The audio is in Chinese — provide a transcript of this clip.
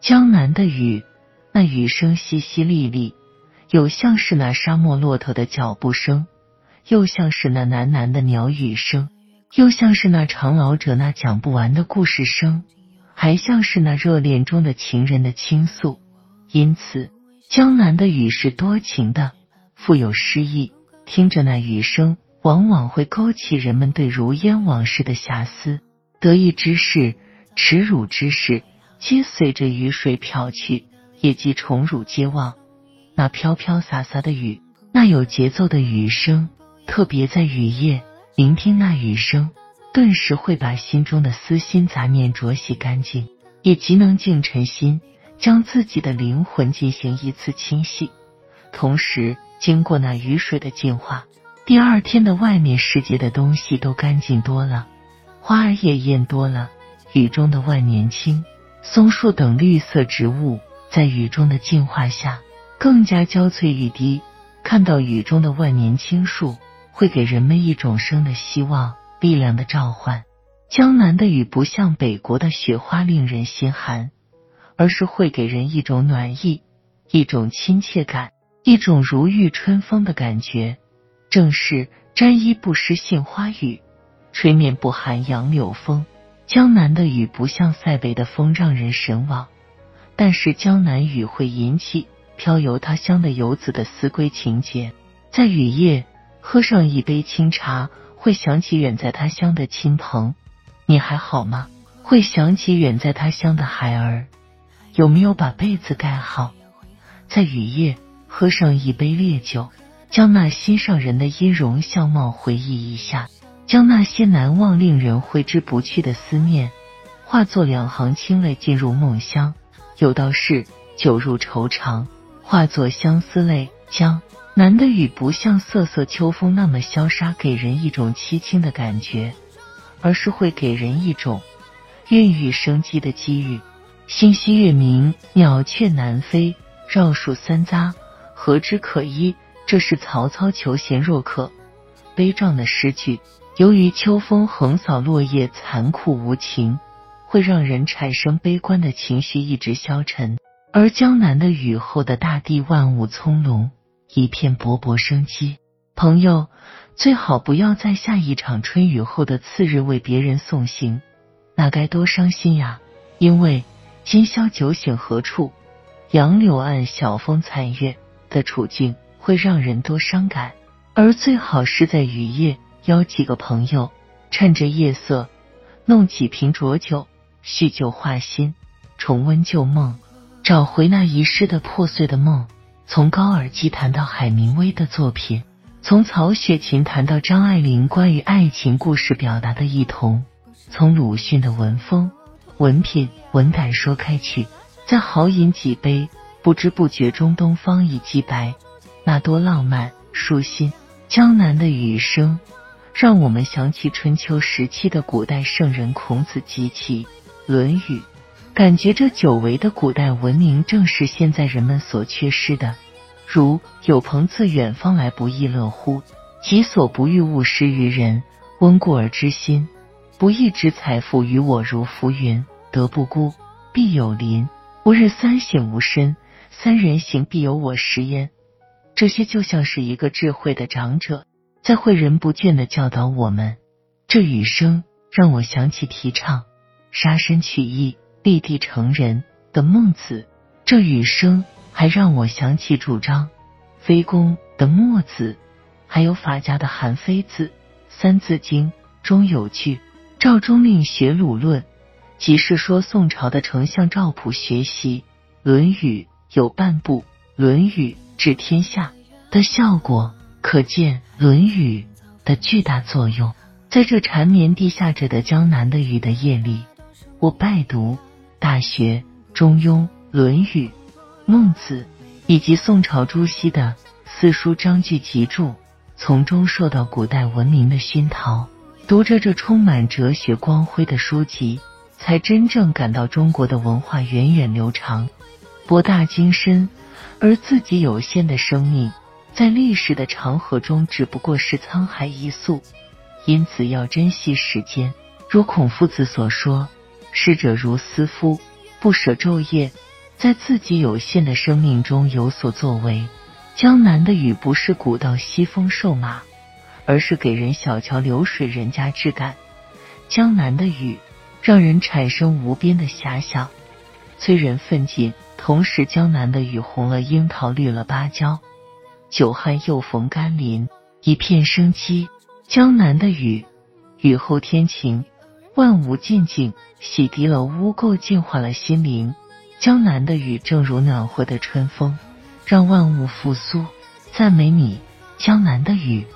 江南的雨，那雨声淅淅沥沥，有像是那沙漠骆驼的脚步声，又像是那喃喃的鸟语声，又像是那长老者那讲不完的故事声，还像是那热恋中的情人的倾诉。因此，江南的雨是多情的，富有诗意。听着那雨声，往往会勾起人们对如烟往事的遐思，得意之事，耻辱之事。皆随着雨水飘去，也即宠辱皆忘。那飘飘洒洒的雨，那有节奏的雨声，特别在雨夜，聆听那雨声，顿时会把心中的私心杂念濯洗干净，也极能静沉心，将自己的灵魂进行一次清洗。同时，经过那雨水的净化，第二天的外面世界的东西都干净多了，花儿也艳多了，雨中的万年青。松树等绿色植物在雨中的净化下更加娇翠欲滴。看到雨中的万年青树，会给人们一种生的希望、力量的召唤。江南的雨不像北国的雪花令人心寒，而是会给人一种暖意、一种亲切感、一种如遇春风的感觉。正是沾衣不湿杏花雨，吹面不寒杨柳风。江南的雨不像塞北的风让人神往，但是江南雨会引起飘游他乡的游子的思归情节。在雨夜喝上一杯清茶，会想起远在他乡的亲朋，你还好吗？会想起远在他乡的孩儿，有没有把被子盖好？在雨夜喝上一杯烈酒，将那心上人的音容相貌回忆一下。将那些难忘、令人挥之不去的思念，化作两行清泪，进入梦乡。有道是酒入愁肠，化作相思泪。将南的雨不像瑟瑟秋风那么潇洒，给人一种凄清的感觉，而是会给人一种孕育生机的机遇。星稀月明，鸟雀南飞，绕树三匝，何枝可依？这是曹操求贤若渴、悲壮的诗句。由于秋风横扫落叶，残酷无情，会让人产生悲观的情绪，一直消沉。而江南的雨后的大地，万物葱茏，一片勃勃生机。朋友，最好不要在下一场春雨后的次日为别人送行，那该多伤心呀！因为今宵酒醒何处？杨柳岸，晓风残月的处境会让人多伤感。而最好是在雨夜。邀几个朋友，趁着夜色，弄几瓶浊酒，叙旧话新，重温旧梦，找回那遗失的破碎的梦。从高尔基谈到海明威的作品，从曹雪芹谈到张爱玲关于爱情故事表达的异同，从鲁迅的文风、文品、文感说开去，再豪饮几杯，不知不觉中东方已既白，那多浪漫舒心。江南的雨声。让我们想起春秋时期的古代圣人孔子及其《论语》，感觉这久违的古代文明正是现在人们所缺失的。如“有朋自远方来，不亦乐乎？己所不欲，勿施于人。温故而知新，不义之财，富于我如浮云。德不孤，必有邻。吾日三省吾身，三人行，必有我师焉。”这些就像是一个智慧的长者。在诲人不倦的教导我们，这雨声让我想起提倡杀身取义、立地成人的孟子；这雨声还让我想起主张非攻的墨子，还有法家的韩非子。《三字经》中有句：“赵中令学鲁论”，即是说宋朝的丞相赵普学习《论语》有半部《论语》治天下的效果。可见《论语》的巨大作用。在这缠绵地下着的江南的雨的夜里，我拜读《大学》《中庸》《论语》《孟子》以及宋朝朱熹的四书章句集注，从中受到古代文明的熏陶。读着这充满哲学光辉的书籍，才真正感到中国的文化源远流长、博大精深，而自己有限的生命，在历史的长河中只不过是沧海一粟。因此，要珍惜时间。如孔夫子所说：“逝者，如斯夫，不舍昼夜，在自己有限的生命中有所作为。”江南的雨不是古道西风瘦马。而是给人小桥流水人家之感。江南的雨让人产生无边的遐想，催人奋进。同时，江南的雨红了樱桃，绿了芭蕉，久旱又逢甘霖，一片生机。江南的雨，雨后天晴，万物静静，洗涤了污垢，净化了心灵。江南的雨正如暖和的春风，让万物复苏。赞美你，江南的雨。